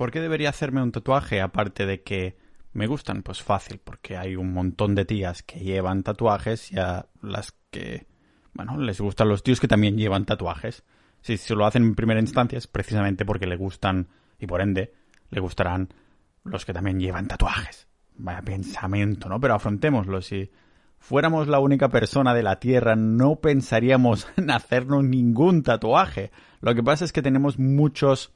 ¿por qué debería hacerme un tatuaje aparte de que me gustan? Pues fácil, porque hay un montón de tías que llevan tatuajes y a las que, bueno, les gustan los tíos que también llevan tatuajes. Si se lo hacen en primera instancia es precisamente porque le gustan y por ende le gustarán los que también llevan tatuajes. Vaya pensamiento, ¿no? Pero afrontémoslo. Si fuéramos la única persona de la Tierra, no pensaríamos en hacernos ningún tatuaje. Lo que pasa es que tenemos muchos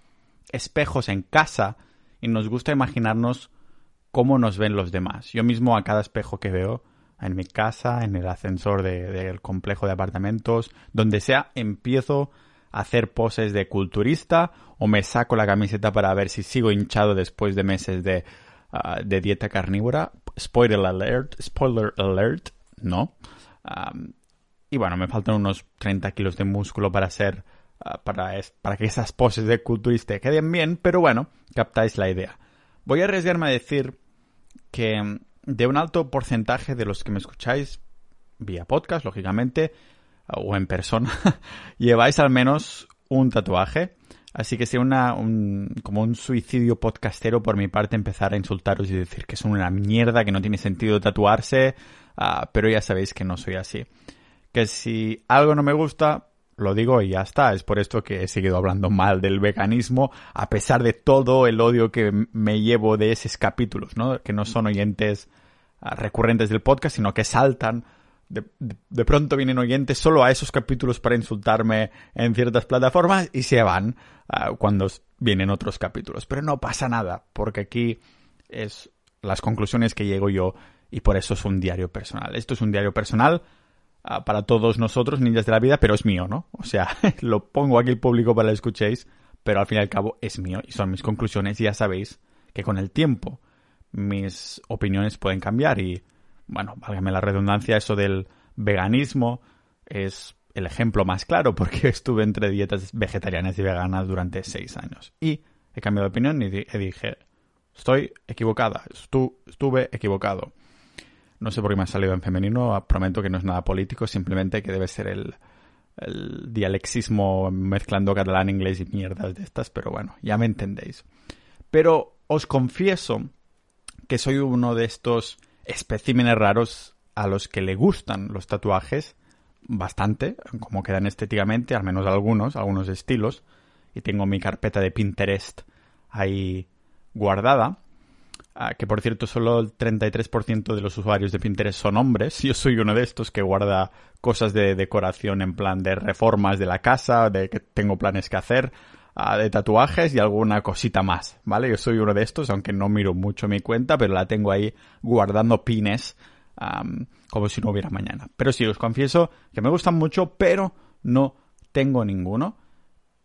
espejos en casa y nos gusta imaginarnos cómo nos ven los demás. Yo mismo a cada espejo que veo, en mi casa, en el ascensor del complejo de apartamentos, donde sea, empiezo a hacer poses de culturista o me saco la camiseta para ver si sigo hinchado después de meses de, ah, dieta carnívora. Spoiler alert, spoiler alert, no. y bueno, me faltan unos 30 kilos de músculo para ser Para, para que esas poses de culturista queden bien, pero bueno, captáis la idea. Voy a arriesgarme a decir que mm, de un alto porcentaje de los que me escucháis vía podcast, lógicamente, o en persona, lleváis al menos un tatuaje. Así que sea una, un, como un suicidio podcastero por mi parte empezar a insultaros y decir que son una mierda, que no tiene sentido tatuarse, ah, pero ya sabéis que no soy así. Que si algo no me gusta, lo digo y ya está. Es por esto que he seguido hablando mal del veganismo, a pesar de todo el odio que me llevo de esos capítulos, ¿no? Que no son oyentes ah, recurrentes del podcast, sino que saltan. De, pronto vienen oyentes solo a esos capítulos para insultarme en ciertas plataformas y se van ah, cuando vienen otros capítulos. Pero no pasa nada, porque aquí es las conclusiones que llego yo y por eso es un diario personal. Esto es un diario personal para todos nosotros, ninjas de la vida, pero es mío, ¿no? O sea, lo pongo aquí el público para que lo escuchéis, pero al fin y al cabo es mío y son mis conclusiones y ya sabéis que con el tiempo mis opiniones pueden cambiar y, bueno, válgame la redundancia, eso del veganismo es el ejemplo más claro porque estuve entre dietas vegetarianas y veganas durante seis años y he cambiado de opinión y dije, estoy equivocada, estuve equivocado. No sé por qué me ha salido en femenino, prometo que no es nada político, simplemente que debe ser el, el dialexismo mezclando catalán, inglés y mierdas de estas, pero bueno, ya me entendéis. Pero os confieso que soy uno de estos especímenes raros a los que le gustan los tatuajes bastante, como quedan estéticamente, al menos algunos, algunos estilos, y tengo mi carpeta de Pinterest ahí guardada. Ah, que por cierto solo el 33% de los usuarios de Pinterest son hombres. Yo soy uno de estos que guarda cosas de decoración en plan de reformas de la casa, de que tengo planes que hacer, ah, de tatuajes y alguna cosita más, ¿vale? Yo soy uno de estos, aunque no miro mucho mi cuenta, pero la tengo ahí guardando pines como si no hubiera mañana. Pero sí, os confieso que me gustan mucho, pero no tengo ninguno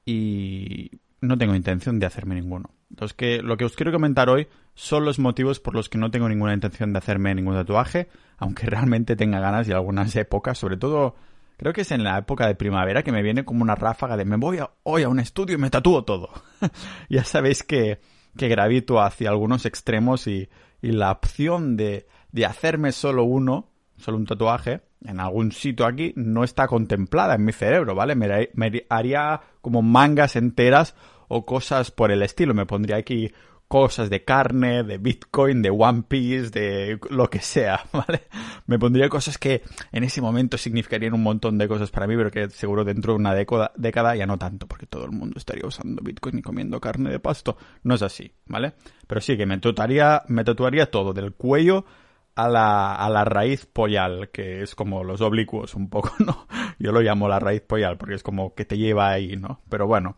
y no tengo intención de hacerme ninguno. Entonces, que lo que os quiero comentar hoy son los motivos por los que no tengo ninguna intención de hacerme ningún tatuaje, aunque realmente tenga ganas y algunas épocas, sobre todo creo que es en la época de primavera que me viene como una ráfaga de me voy hoy a un estudio y me tatúo todo. ya sabéis que, que gravito hacia algunos extremos y, y la opción de, de hacerme solo uno, solo un tatuaje, en algún sitio aquí, no está contemplada en mi cerebro, ¿vale? Me haría como mangas enteras o cosas por el estilo. Me pondría aquí cosas de carne, de Bitcoin, de One Piece, de lo que sea, ¿vale? Me pondría cosas que en ese momento significarían un montón de cosas para mí, pero que seguro dentro de una década, década ya no tanto, porque todo el mundo estaría usando Bitcoin y comiendo carne de pasto. No es así, ¿vale? Pero sí que me tatuaría, me tatuaría todo, del cuello a la, a la raíz pollal, que es como los oblicuos un poco, ¿no? Yo lo llamo la raíz pollal, porque es como que te lleva ahí, ¿no? Pero bueno,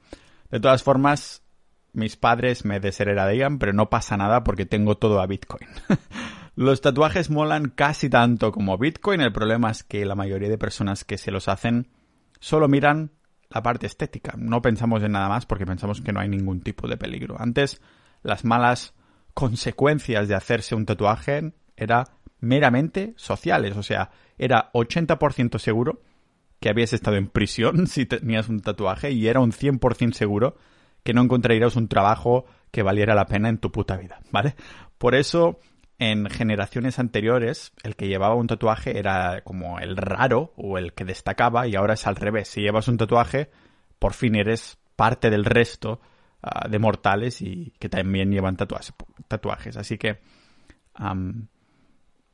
de todas formas, mis padres me desheredarían, pero no pasa nada porque tengo todo a Bitcoin. los tatuajes molan casi tanto como Bitcoin. El problema es que la mayoría de personas que se los hacen solo miran la parte estética. No pensamos en nada más porque pensamos que no hay ningún tipo de peligro. Antes, las malas consecuencias de hacerse un tatuaje eran meramente sociales. O sea, era 80% seguro que habías estado en prisión si tenías un tatuaje y era un 100% seguro que no encontrarías un trabajo que valiera la pena en tu puta vida, ¿vale? Por eso, en generaciones anteriores, el que llevaba un tatuaje era como el raro o el que destacaba y ahora es al revés. Si llevas un tatuaje, por fin eres parte del resto ah, de mortales y que también llevan tatuajes. Así que,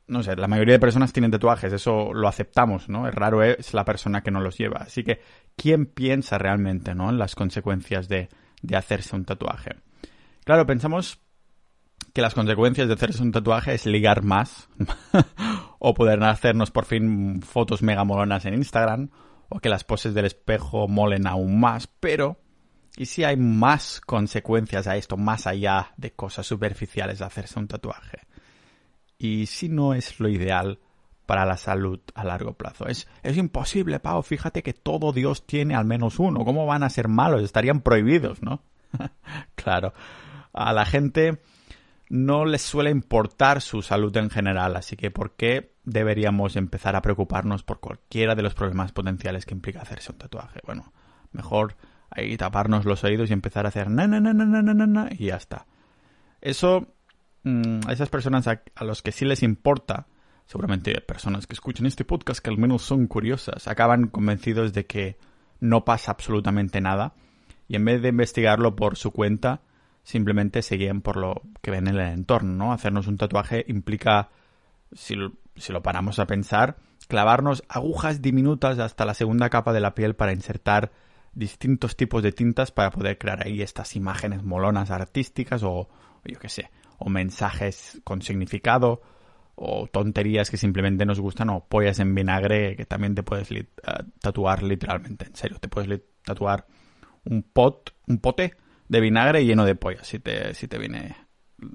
no sé, la mayoría de personas tienen tatuajes, eso lo aceptamos, ¿no? Es raro es la persona que no los lleva. Así que, ¿quién piensa realmente, ¿no? En las consecuencias de, de hacerse un tatuaje. Claro, pensamos que las consecuencias de hacerse un tatuaje es ligar más o poder hacernos por fin fotos mega molonas en Instagram o que las poses del espejo molen aún más, pero ¿y si hay más consecuencias a esto más allá de cosas superficiales de hacerse un tatuaje? ¿Y si no es lo ideal para la salud a largo plazo? Es, es imposible, Pau, fíjate que todo Dios tiene al menos uno, ¿cómo van a ser malos? Estarían prohibidos, ¿no? claro, a la gente no les suele importar su salud en general, así que ¿por qué deberíamos empezar a preocuparnos por cualquiera de los problemas potenciales que implica hacerse un tatuaje? Bueno, mejor ahí taparnos los oídos y empezar a hacer na na na na na na y ya está. Eso mm, a esas personas a, los que sí les importa, seguramente personas que escuchan este podcast que al menos son curiosas, acaban convencidos de que no pasa absolutamente nada y en vez de investigarlo por su cuenta, simplemente seguían por lo que ven en el entorno, ¿no? Hacernos un tatuaje implica, si lo, si lo paramos a pensar, clavarnos agujas diminutas hasta la segunda capa de la piel para insertar distintos tipos de tintas para poder crear ahí estas imágenes molonas artísticas o, yo qué sé, o mensajes con significado o tonterías que simplemente nos gustan o pollas en vinagre que también te puedes eh, tatuar literalmente, en serio, te puedes tatuar un pot, un pote de vinagre lleno de pollas, si te, si te viene,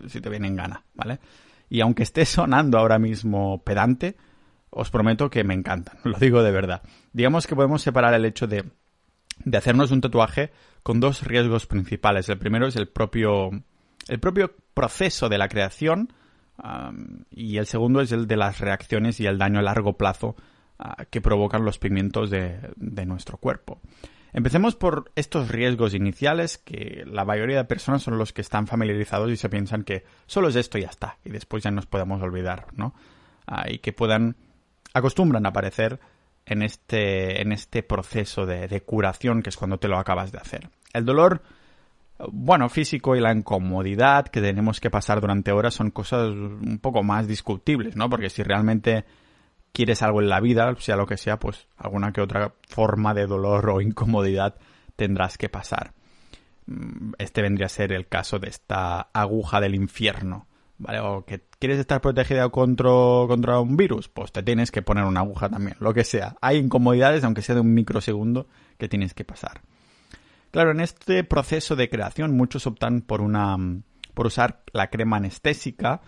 si te viene en gana, ¿vale? Y aunque esté sonando ahora mismo pedante, os prometo que me encantan, lo digo de verdad. Digamos que podemos separar el hecho de, de hacernos un tatuaje con dos riesgos principales. El primero es el propio, el propio proceso de la creación y el segundo es el de las reacciones y el daño a largo plazo ah, que provocan los pigmentos de, nuestro cuerpo. Empecemos por estos riesgos iniciales que la mayoría de personas son los que están familiarizados y se piensan que solo es esto y ya está, y después ya nos podemos olvidar, ¿no? Ah, y que puedan, acostumbran a aparecer en este, en este proceso de curación que es cuando te lo acabas de hacer. El dolor, bueno, físico y la incomodidad que tenemos que pasar durante horas son cosas un poco más discutibles, ¿no? Porque si realmente quieres algo en la vida, sea lo que sea, pues alguna que otra forma de dolor o incomodidad tendrás que pasar. Mm, este vendría a ser el caso de esta aguja del infierno. ¿Vale? O que quieres estar protegida contra, contra un virus, pues te tienes que poner una aguja también, lo que sea. Hay incomodidades, aunque sea de un microsegundo, que tienes que pasar. Claro, en este proceso de creación muchos optan por una por usar la crema anestésica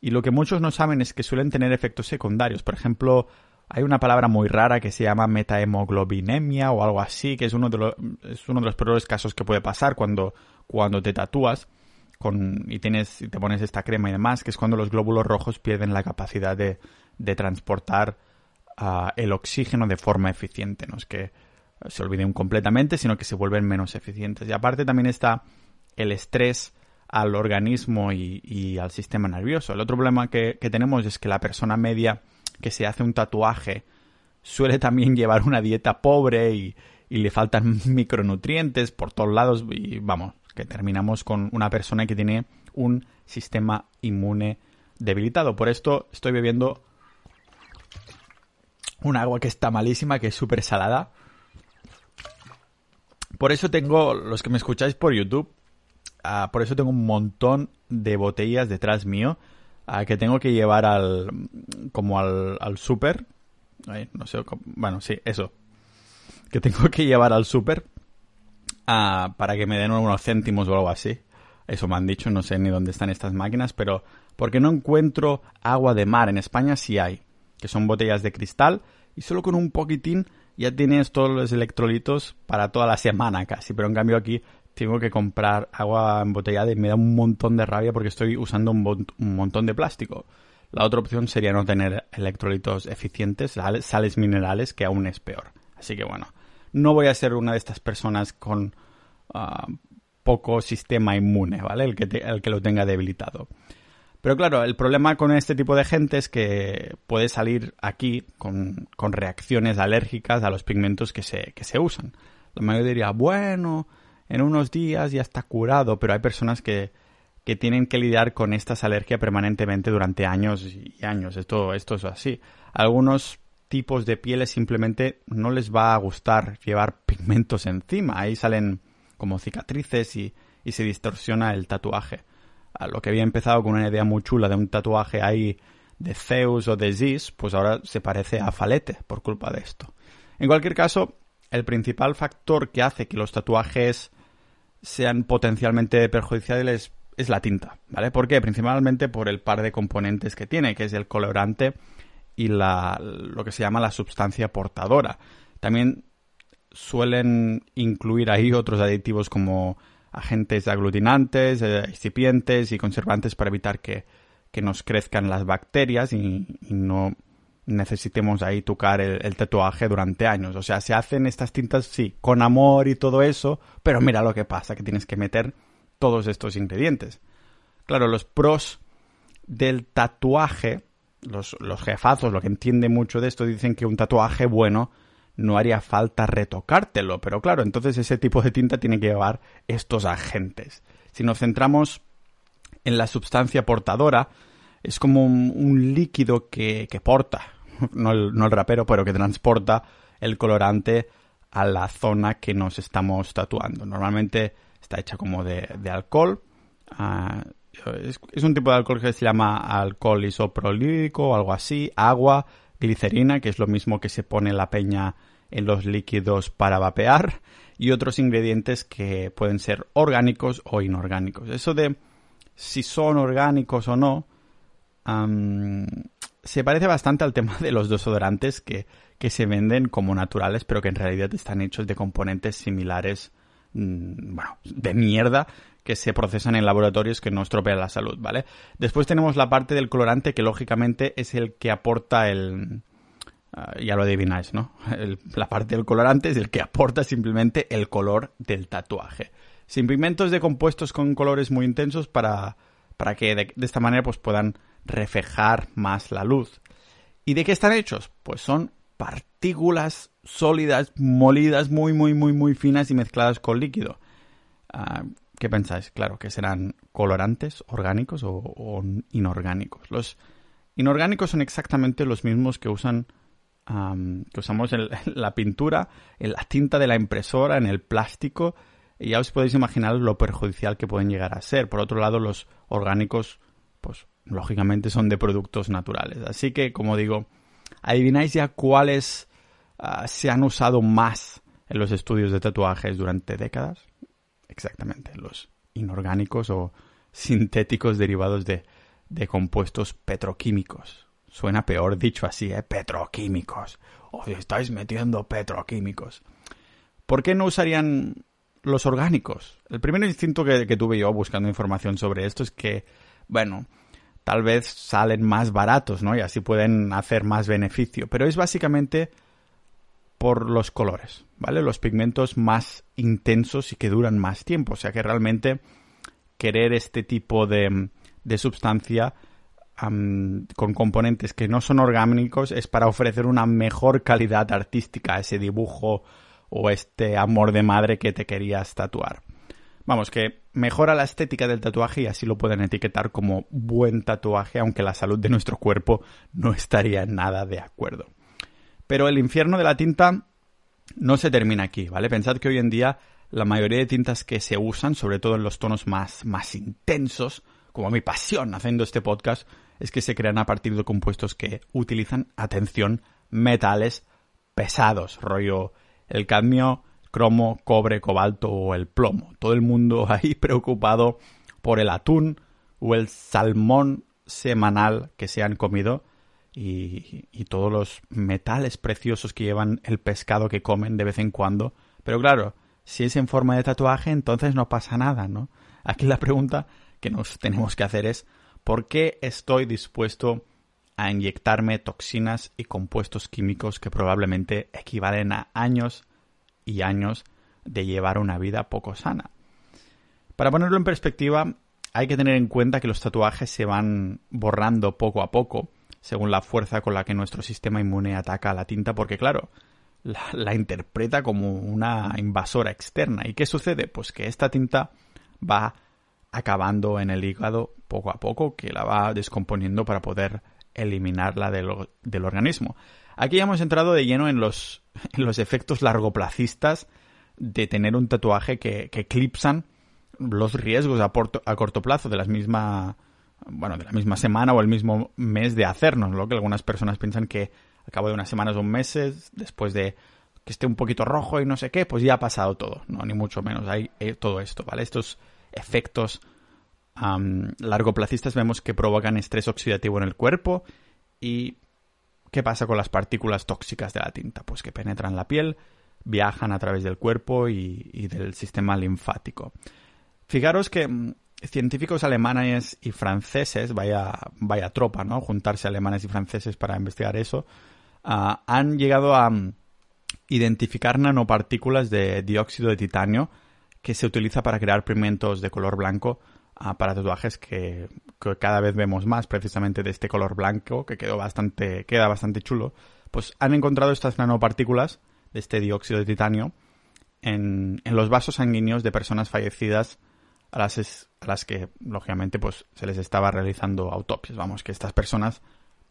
y lo que muchos no saben es que suelen tener efectos secundarios. Por ejemplo, hay una palabra muy rara que se llama metahemoglobinemia o algo así, que es uno de los, es uno de los peores casos que puede pasar cuando, cuando te tatúas con, y, tienes, y te pones esta crema y demás, que es cuando los glóbulos rojos pierden la capacidad de, de transportar uh, el oxígeno de forma eficiente. No es que se olviden completamente, sino que se vuelven menos eficientes. Y aparte también está el estrés al organismo y, al sistema nervioso. El otro problema que, tenemos es que la persona media que se hace un tatuaje suele también llevar una dieta pobre y, le faltan micronutrientes por todos lados y vamos, que terminamos con una persona que tiene un sistema inmune debilitado. Por esto estoy bebiendo un agua que está malísima, que es súper salada. Por eso tengo, los que me escucháis por YouTube, Ah, por eso tengo un montón de botellas detrás mío ah, que tengo que llevar al como al, al súper. No sé, bueno, sí, eso. Que tengo que llevar al súper ah, para que me den unos céntimos o algo así. Eso me han dicho, no sé ni dónde están estas máquinas, pero porque no encuentro agua de mar. En España sí hay, que son botellas de cristal y solo con un poquitín ya tienes todos los electrolitos para toda la semana casi. Pero en cambio aquí tengo que comprar agua embotellada y me da un montón de rabia porque estoy usando un, montón de plástico. La otra opción sería no tener electrolitos eficientes, sales minerales, que aún es peor. Así que bueno, no voy a ser una de estas personas con ah, poco sistema inmune, ¿vale? El que, el que lo tenga debilitado. Pero claro, el problema con este tipo de gente es que puede salir aquí con, reacciones alérgicas a los pigmentos que se, que se usan. La mayoría diría, bueno, en unos días ya está curado, pero hay personas que, tienen que lidiar con estas alergias permanentemente durante años y años. Esto, esto es así. Algunos tipos de pieles simplemente no les va a gustar llevar pigmentos encima. Ahí salen como cicatrices y se distorsiona el tatuaje. A lo que había empezado con una idea muy chula de un tatuaje ahí de Zeus o de Zis, pues ahora se parece a Falete por culpa de esto. En cualquier caso, el principal factor que hace que los tatuajes sean potencialmente perjudiciales es la tinta, ¿vale? ¿Por qué? Principalmente por el par de componentes que tiene, que es el colorante y la, lo que se llama la sustancia portadora. También suelen incluir ahí otros aditivos como agentes aglutinantes, eh, excipientes y conservantes para evitar que, nos crezcan las bacterias y, no necesitemos ahí tocar el, tatuaje durante años. O sea, se hacen estas tintas, sí, con amor y todo eso, pero mira lo que pasa, que tienes que meter todos estos ingredientes. Claro, los pros del tatuaje, los, los jefazos, lo que entiende mucho de esto, dicen que un tatuaje bueno no haría falta retocártelo, pero claro, entonces ese tipo de tinta tiene que llevar estos agentes. Si nos centramos en la sustancia portadora, es como un, líquido que, porta, no el, no el rapero, pero que transporta el colorante a la zona que nos estamos tatuando. Normalmente está hecha como de, alcohol. Ah, es, un tipo de alcohol que se llama alcohol isoprolírico o algo así, agua, glicerina, que es lo mismo que se pone la peña en los líquidos para vapear, y otros ingredientes que pueden ser orgánicos o inorgánicos. Eso de si son orgánicos o no, se parece bastante al tema de los desodorantes que, que, se venden como naturales, pero que en realidad están hechos de componentes similares, mm, bueno, de mierda, que se procesan en laboratorios que no estropean la salud, ¿vale? Después tenemos la parte del colorante que lógicamente es el que aporta el, Ah, ya lo adivináis, ¿no? la parte del colorante es el que aporta simplemente el color del tatuaje. Sin pigmentos de compuestos con colores muy intensos para, para que de, esta manera pues, puedan reflejar más la luz. ¿Y de qué están hechos? Pues son partículas sólidas, molidas, muy, muy, muy, muy finas y mezcladas con líquido. Ah, ¿Qué pensáis? Claro, que serán colorantes orgánicos o inorgánicos. Los inorgánicos son exactamente los mismos que usan que usamos en la pintura, en la tinta de la impresora, en el plástico, y ya os podéis imaginar lo perjudicial que pueden llegar a ser. Por otro lado, los orgánicos, pues lógicamente son de productos naturales. Así que, como digo, adivináis ya cuáles ah, se han usado más en los estudios de tatuajes durante décadas. Exactamente, los inorgánicos o sintéticos derivados de compuestos petroquímicos. Suena peor dicho así, ¿eh? Petroquímicos. Os estáis metiendo petroquímicos. ¿Por qué no usarían los orgánicos? El primer instinto que, tuve yo buscando información sobre esto es que, bueno, tal vez salen más baratos, ¿no? Y así pueden hacer más beneficio. Pero es básicamente por los colores, ¿vale? Los pigmentos más intensos y que duran más tiempo. O sea que realmente querer este tipo de, de sustancia con componentes que no son orgánicos es para ofrecer una mejor calidad artística a ese dibujo o este amor de madre que te querías tatuar. Vamos, que mejora la estética del tatuaje y así lo pueden etiquetar como buen tatuaje, aunque la salud de nuestro cuerpo no estaría nada de acuerdo. Pero el infierno de la tinta no se termina aquí, ¿vale? Pensad que hoy en día la mayoría de tintas que se usan, sobre todo en los tonos más, más intensos, como mi pasión haciendo este podcast, es que se crean a partir de compuestos que utilizan, atención, metales pesados, rollo el cadmio, cromo, cobre, cobalto o el plomo. Todo el mundo ahí preocupado por el atún o el salmón semanal que se han comido y, y, todos los metales preciosos que llevan el pescado que comen de vez en cuando. Pero claro, si es en forma de tatuaje, entonces no pasa nada, ¿no? Aquí la pregunta que nos tenemos que hacer es ¿Por qué estoy dispuesto a inyectarme toxinas y compuestos químicos que probablemente equivalen a años y años de llevar una vida poco sana? Para ponerlo en perspectiva, hay que tener en cuenta que los tatuajes se van borrando poco a poco, según la fuerza con la que nuestro sistema inmune ataca a la tinta, porque claro, la, interpreta como una invasora externa. ¿Y qué sucede? Pues que esta tinta va acabando en el hígado poco a poco, que la va descomponiendo para poder eliminarla del, del organismo. Aquí ya hemos entrado de lleno en los, en los efectos largoplacistas de tener un tatuaje que, que eclipsan los riesgos a, a, corto plazo de las misma bueno de la misma semana o el mismo mes de hacernos lo que algunas personas piensan que a cabo de unas semanas o meses después de que esté un poquito rojo y no sé qué pues ya ha pasado todo no ni mucho menos hay eh, todo esto vale estos efectos largoplacistas vemos que provocan estrés oxidativo en el cuerpo y ¿qué pasa con las partículas tóxicas de la tinta? Pues que penetran la piel, viajan a través del cuerpo y, del sistema linfático. Fijaros que mm, científicos alemanes y franceses, vaya, vaya tropa, ¿no? Juntarse alemanes y franceses para investigar eso, ah, han llegado a mm, identificar nanopartículas de dióxido de titanio que se utiliza para crear pigmentos de color blanco para tatuajes que, cada vez vemos más precisamente de este color blanco que quedó bastante, queda bastante chulo, pues han encontrado estas nanopartículas de este dióxido de titanio en, en los vasos sanguíneos de personas fallecidas a las, a las que, lógicamente, pues se les estaba realizando autopsias. Vamos, que estas personas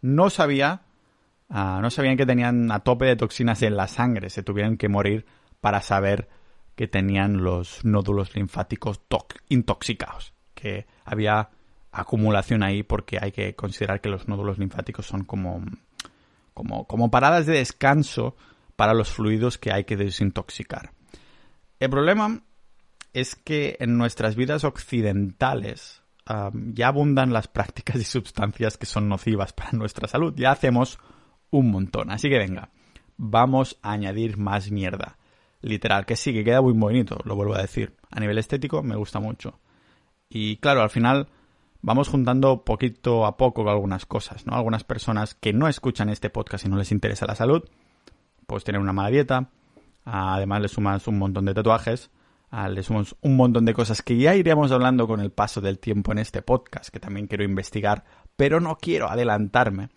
no sabía, ah, no sabían que tenían a tope de toxinas en la sangre, se tuvieron que morir para saber que tenían los nódulos linfáticos intoxicados que había acumulación ahí porque hay que considerar que los nódulos linfáticos son como, como, como paradas de descanso para los fluidos que hay que desintoxicar. El problema es que en nuestras vidas occidentales ya abundan las prácticas y sustancias que son nocivas para nuestra salud. Ya hacemos un montón. Así que venga, vamos a añadir más mierda. Literal, que sí, que queda muy bonito, lo vuelvo a decir. A nivel estético me gusta mucho. Y claro, al final vamos juntando poquito a poco algunas cosas, ¿no? Algunas personas que no escuchan este podcast y no les interesa la salud, pues tienen una mala dieta, además le sumas un montón de tatuajes, le sumas un montón de cosas que ya iremos hablando con el paso del tiempo en este podcast, que también quiero investigar, pero no quiero adelantarme.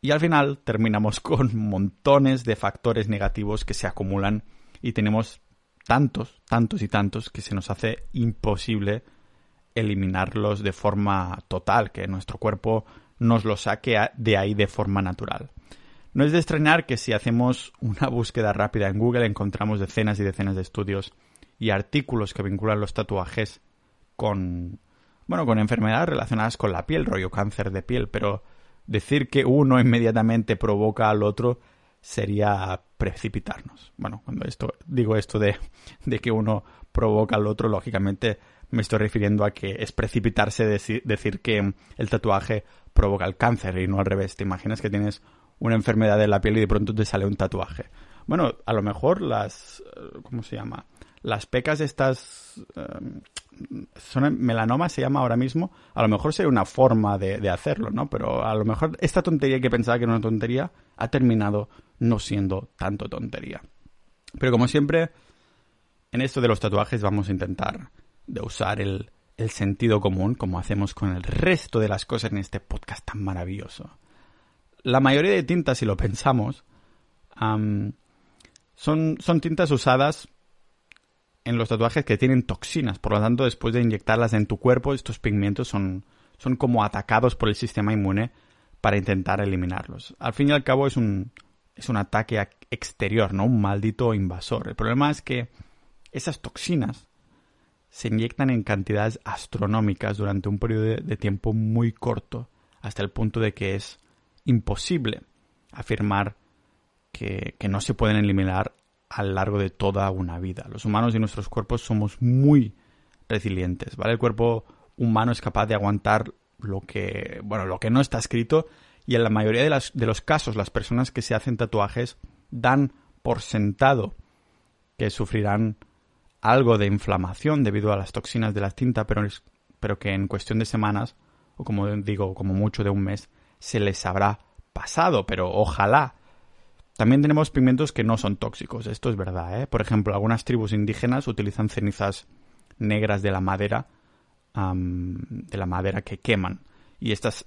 Y al final terminamos con montones de factores negativos que se acumulan y tenemos tantos, tantos y tantos que se nos hace imposible eliminarlos de forma total, que nuestro cuerpo nos lo saque de ahí de forma natural. No es de extrañar que si hacemos una búsqueda rápida en Google encontramos decenas y decenas de estudios y artículos que vinculan los tatuajes con bueno, con enfermedades relacionadas con la piel, rollo cáncer de piel, pero decir que uno inmediatamente provoca al otro sería precipitarnos. Bueno, cuando esto digo esto de, de que uno provoca al otro, lógicamente me estoy refiriendo a que es precipitarse decir, decir que el tatuaje provoca el cáncer y no al revés. Te imaginas que tienes una enfermedad de la piel y de pronto te sale un tatuaje. Bueno, a lo mejor las... Eh, ¿Cómo se llama? Las pecas estas... Eh, son melanoma se llama ahora mismo. A lo mejor sería una forma de, hacerlo, ¿no? Pero a lo mejor esta tontería que pensaba que era una tontería ha terminado no siendo tanto tontería. Pero como siempre, en esto de los tatuajes vamos a intentar de usar el, sentido común como hacemos con el resto de las cosas en este podcast tan maravilloso. La mayoría de tintas, si lo pensamos, son, son tintas usadas en los tatuajes que tienen toxinas. Por lo tanto, después de inyectarlas en tu cuerpo, estos pigmentos son, son como atacados por el sistema inmune para intentar eliminarlos. Al fin y al cabo es un, es un ataque exterior, ¿no? Un maldito invasor. El problema es que esas toxinas se inyectan en cantidades astronómicas durante un periodo de tiempo muy corto, hasta el punto de que es imposible afirmar que, no se pueden eliminar a lo largo de toda una vida. Los humanos y nuestros cuerpos somos muy resilientes, ¿vale? El cuerpo humano es capaz de aguantar lo que, bueno, lo que no está escrito y en la mayoría de, los casos las personas que se hacen tatuajes dan por sentado que sufrirán algo de inflamación debido a las toxinas de la tinta, pero, pero que en cuestión de semanas, o como digo, como mucho de un mes, se les habrá pasado, pero ojalá. También tenemos pigmentos que no son tóxicos, esto es verdad, ¿eh? Por ejemplo, algunas tribus indígenas utilizan cenizas negras de la madera, de la madera que queman. Y estas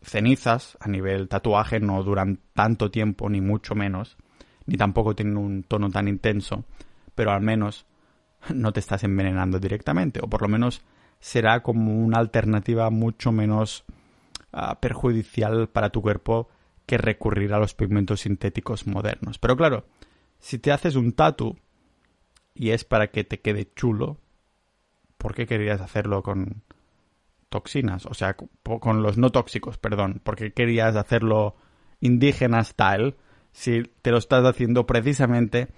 cenizas, a nivel tatuaje, no duran tanto tiempo, ni mucho menos, ni tampoco tienen un tono tan intenso, pero al menos no te estás envenenando directamente, o por lo menos será como una alternativa mucho menos ah, perjudicial para tu cuerpo que recurrir a los pigmentos sintéticos modernos. Pero claro, si te haces un tatu y es para que te quede chulo, ¿por qué querías hacerlo con toxinas? O sea, con los no tóxicos, perdón. ¿Por qué querías hacerlo indígena style si te lo estás haciendo precisamente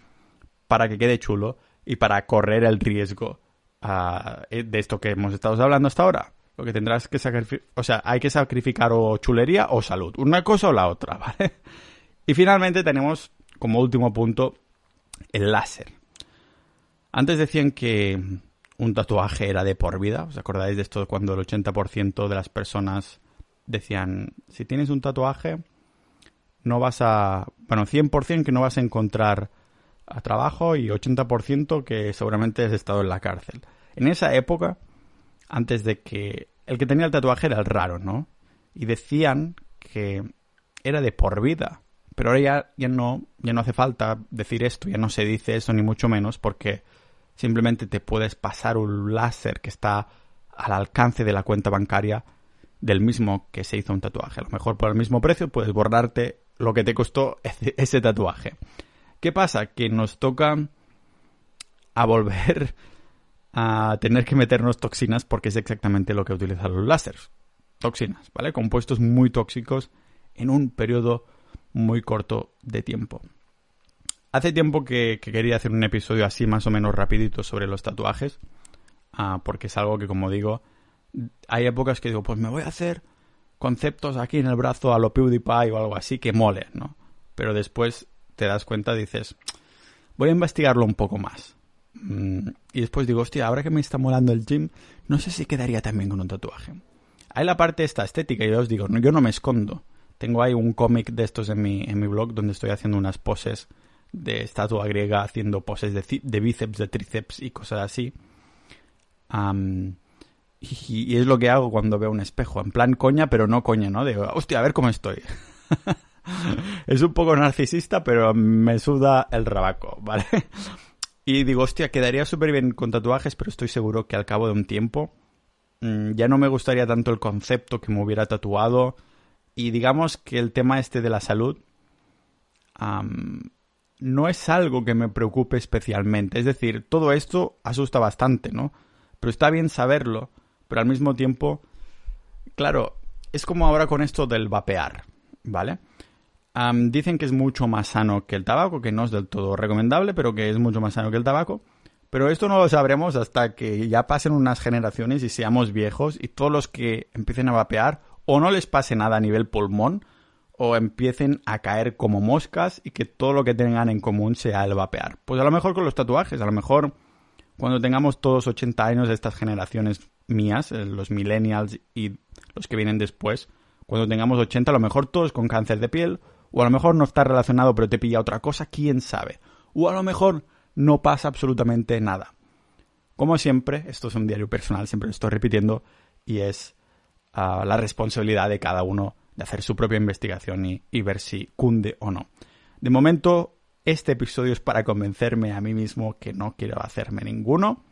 para que quede chulo y para correr el riesgo ah, de esto que hemos estado hablando hasta ahora? Lo que tendrás que sacrificar, o sea, hay que sacrificar o chulería o salud, una cosa o la otra, ¿vale? Y finalmente tenemos como último punto el láser. Antes decían que un tatuaje era de por vida. ¿Os acordáis de esto cuando el 80% de las personas decían, si tienes un tatuaje, no vas a... Bueno, 100% que no vas a encontrar a trabajo y 80% que seguramente has estado en la cárcel. En esa época, antes de que... El que tenía el tatuaje era el raro, ¿no? Y decían que era de por vida. Pero ahora ya, no, ya no hace falta decir esto, ya no se dice eso ni mucho menos porque simplemente te puedes pasar un láser que está al alcance de la cuenta bancaria del mismo que se hizo un tatuaje. A lo mejor por el mismo precio puedes borrarte lo que te costó ese, tatuaje. ¿Qué pasa? Que nos toca a volver a tener que meternos toxinas porque es exactamente lo que utilizan los láseres. Toxinas, ¿vale? Compuestos muy tóxicos en un periodo muy corto de tiempo. Hace tiempo que, quería hacer un episodio así más o menos rapidito sobre los tatuajes, ah, porque es algo que como digo, hay épocas que digo, pues me voy a hacer conceptos aquí en el brazo a lo PewDiePie o algo así que mole, ¿no? Pero después te das cuenta, dices, voy a investigarlo un poco más. Mm, y después digo, hostia, ahora que me está molando el gym, no sé si quedaría también con un tatuaje. Hay la parte esta estética, y yo os digo, yo no me escondo. Tengo ahí un cómic de estos en mi, en mi blog donde estoy haciendo unas poses de estatua griega haciendo poses de, bíceps, de tríceps y cosas así. y, es lo que hago cuando veo un espejo, en plan coña, pero no coña, ¿no? Digo, hostia, a ver cómo estoy. es un poco narcisista, pero me suda el rabaco, ¿vale? Y digo, hostia, quedaría súper bien con tatuajes, pero estoy seguro que al cabo de un tiempo mm, ya no me gustaría tanto el concepto que me hubiera tatuado. Y digamos que el tema este de la salud no es algo que me preocupe especialmente. Es decir, todo esto asusta bastante, ¿no? Pero está bien saberlo, pero al mismo tiempo, claro, es como ahora con esto del vapear, ¿vale? Dicen que es mucho más sano que el tabaco, que no es del todo recomendable, pero que es mucho más sano que el tabaco. Pero esto no lo sabremos hasta que ya pasen unas generaciones y seamos viejos y todos los que empiecen a vapear o no les pase nada a nivel pulmón o empiecen a caer como moscas y que todo lo que tengan en común sea el vapear. Pues a lo mejor con los tatuajes, a lo mejor cuando tengamos todos 80 años de estas generaciones mías, eh, los millennials y los que vienen después, cuando tengamos 80 a lo mejor todos con cáncer de piel, o a lo mejor no está relacionado pero te pilla otra cosa, quién sabe. O a lo mejor no pasa absolutamente nada. Como siempre, esto es un diario personal, siempre lo estoy repitiendo, y es ah, la responsabilidad de cada uno de hacer su propia investigación y, ver si cunde o no. De momento, este episodio es para convencerme a mí mismo que no quiero hacerme ninguno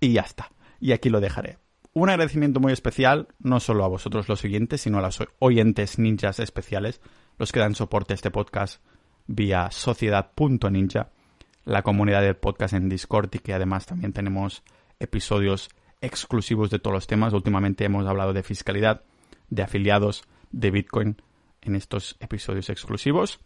y ya está. Y aquí lo dejaré. Un agradecimiento muy especial, no solo a vosotros los siguientes, sino a los oyentes ninjas especiales, los que dan soporte a este podcast vía sociedad.ninja, la comunidad del podcast en Discord y que además también tenemos episodios exclusivos de todos los temas. Últimamente hemos hablado de fiscalidad, de afiliados, de Bitcoin en estos episodios exclusivos.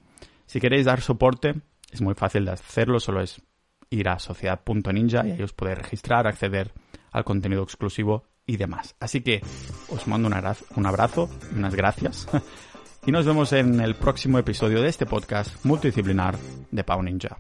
Si queréis dar soporte, es muy fácil de hacerlo, solo es ir a sociedad.ninja y ahí os podéis registrar, acceder al contenido exclusivo y demás. Así que os mando un abrazo unas gracias. y nos vemos en el próximo episodio de este podcast multidisciplinar de Pau Ninja.